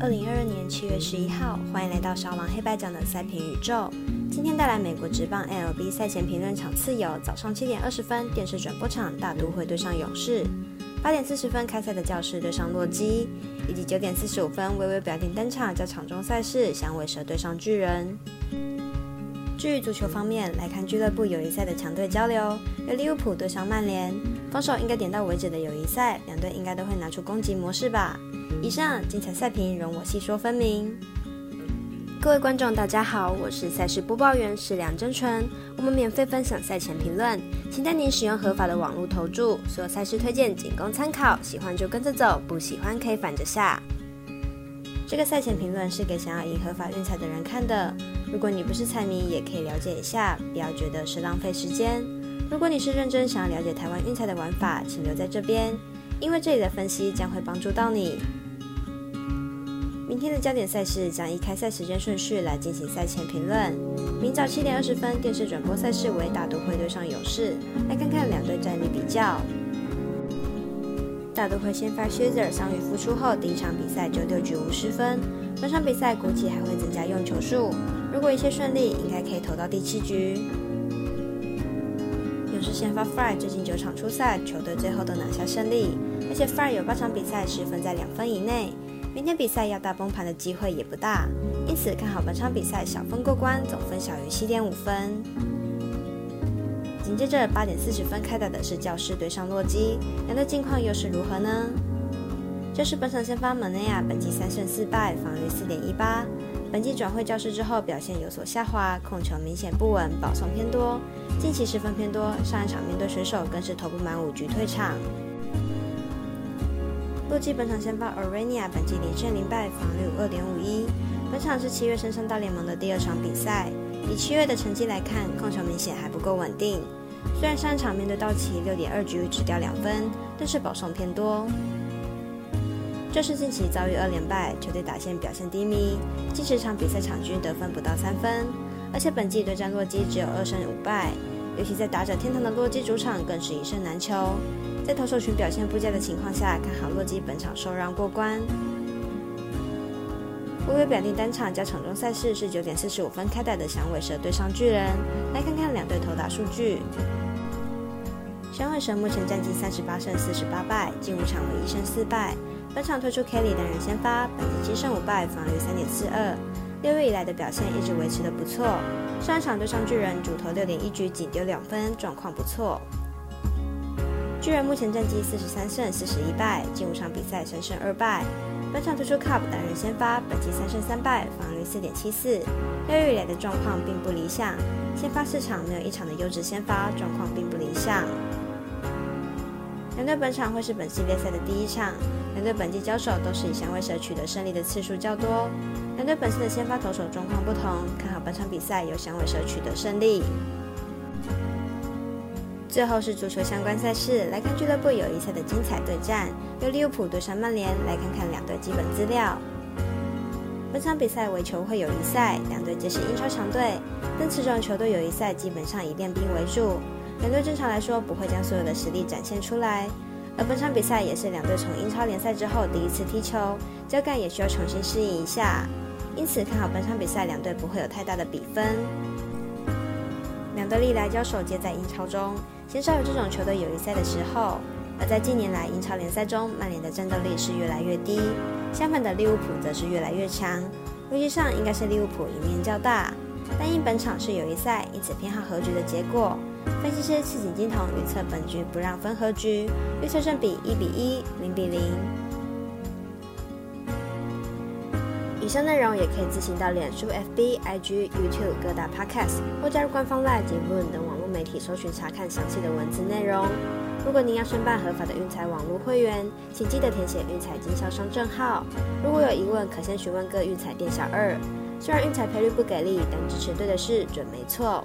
二零二二年七月十一号，欢迎来到少狼黑白奖的赛评宇宙。今天带来美国职棒 L B 赛前评论场次有：早上七点二十分电视转播场大都会对上勇士；八点四十分开赛的教室对上洛基；以及九点四十五分微微表定登场，在场中赛事响尾蛇对上巨人。至于足球方面，来看俱乐部友谊赛的强队交流，有利物浦对上曼联，防守应该点到为止的友谊赛，两队应该都会拿出攻击模式吧。以上精彩赛评，容我细说分明。各位观众，大家好，我是赛事播报员是梁真纯。我们免费分享赛前评论，请带您使用合法的网络投注。所有赛事推荐仅供参考，喜欢就跟着走，不喜欢可以反着下。这个赛前评论是给想要赢合法运彩的人看的。如果你不是彩迷，也可以了解一下，不要觉得是浪费时间。如果你是认真想要了解台湾运彩的玩法，请留在这边，因为这里的分析将会帮助到你。明天的焦点赛事将依开赛时间顺序来进行赛前评论。明早七点二十分电视转播赛事为大都会对上勇士，来看看两队战力比较。大都会先发 s h a z e r 伤愈复出后第一场比赛就六局无失分，本场比赛估计还会增加用球数。如果一切顺利，应该可以投到第七局。勇士先发 Fry 最近九场出赛，球队最后都拿下胜利，而且 Fry 有八场比赛失分在两分以内。明天比赛要大崩盘的机会也不大，因此看好本场比赛小分过关，总分小于七点五分。紧接着八点四十分开打的是教士对上洛基，两队近况又是如何呢？这是本场先发蒙内亚，本季三胜四败，防御四点一八。本季转会教室之后表现有所下滑，控球明显不稳，保送偏多，近期失分偏多。上一场面对水手更是投不满五局退场。洛基本场先发 o r a n i a 本季连胜零败，防率二点五一。本场是七月升上大联盟的第二场比赛，以七月的成绩来看，控球明显还不够稳定。虽然上一场面对道奇六点二局只掉两分，但是保送偏多。这是近期遭遇二连败，球队打线表现低迷，近十场比赛场均得分不到三分，而且本季对战洛基只有二胜五败，尤其在打者天堂的洛基主场更是一胜难求。在投手群表现不佳的情况下，看好洛基本场受让过关。微微表定单场加场中赛事是九点四十五分开打的响尾蛇对上巨人，来看看两队投打数据。响尾蛇目前战绩三十八胜四十八败，近五场为一胜四败。本场推出 Kelly 单人先发，本季七胜五败，防御三点四二。六月以来的表现一直维持的不错。上一场对上巨人，主投六点一局仅丢两分，状况不错。巨人目前战绩四十三胜四十一败，近五场比赛三胜二败。本场推出 Cup 单人先发，本季三胜三败，防御四点七四。六月以来的状况并不理想，先发四场没有一场的优质先发，状况并不理想。两队本场会是本系列赛的第一场，两队本季交手都是以响尾蛇取得胜利的次数较多。两队本次的先发投手状况不同，看好本场比赛由响尾蛇取得胜利。最后是足球相关赛事，来看俱乐部友谊赛的精彩对战，由利物浦对上曼联，来看看两队基本资料。本场比赛为球会友谊赛，两队皆是英超强队，但此种球队友谊赛基本上以练兵为主，两队正常来说不会将所有的实力展现出来。而本场比赛也是两队从英超联赛之后第一次踢球，交感也需要重新适应一下，因此看好本场比赛两队不会有太大的比分。两队历来交手皆在英超中。鲜少有这种球队友谊赛的时候，而在近年来英超联赛中，曼联的战斗力是越来越低，相反的利物浦则是越来越强。逻辑上应该是利物浦赢面较大，但因本场是友谊赛，因此偏好和局的结果。分析师赤井金童预测本局不让分和局，预测胜比一比一、零比零。以上内容也可以自行到脸书、FB、IG、YouTube 各大 Podcast 或加入官方 Live 及 Moon 等网络媒体搜寻查看详细的文字内容。如果您要申办合法的运彩网络会员，请记得填写运彩经销商证号。如果有疑问，可先询问各运彩店小二。虽然运彩赔率不给力，但支持对的事准没错。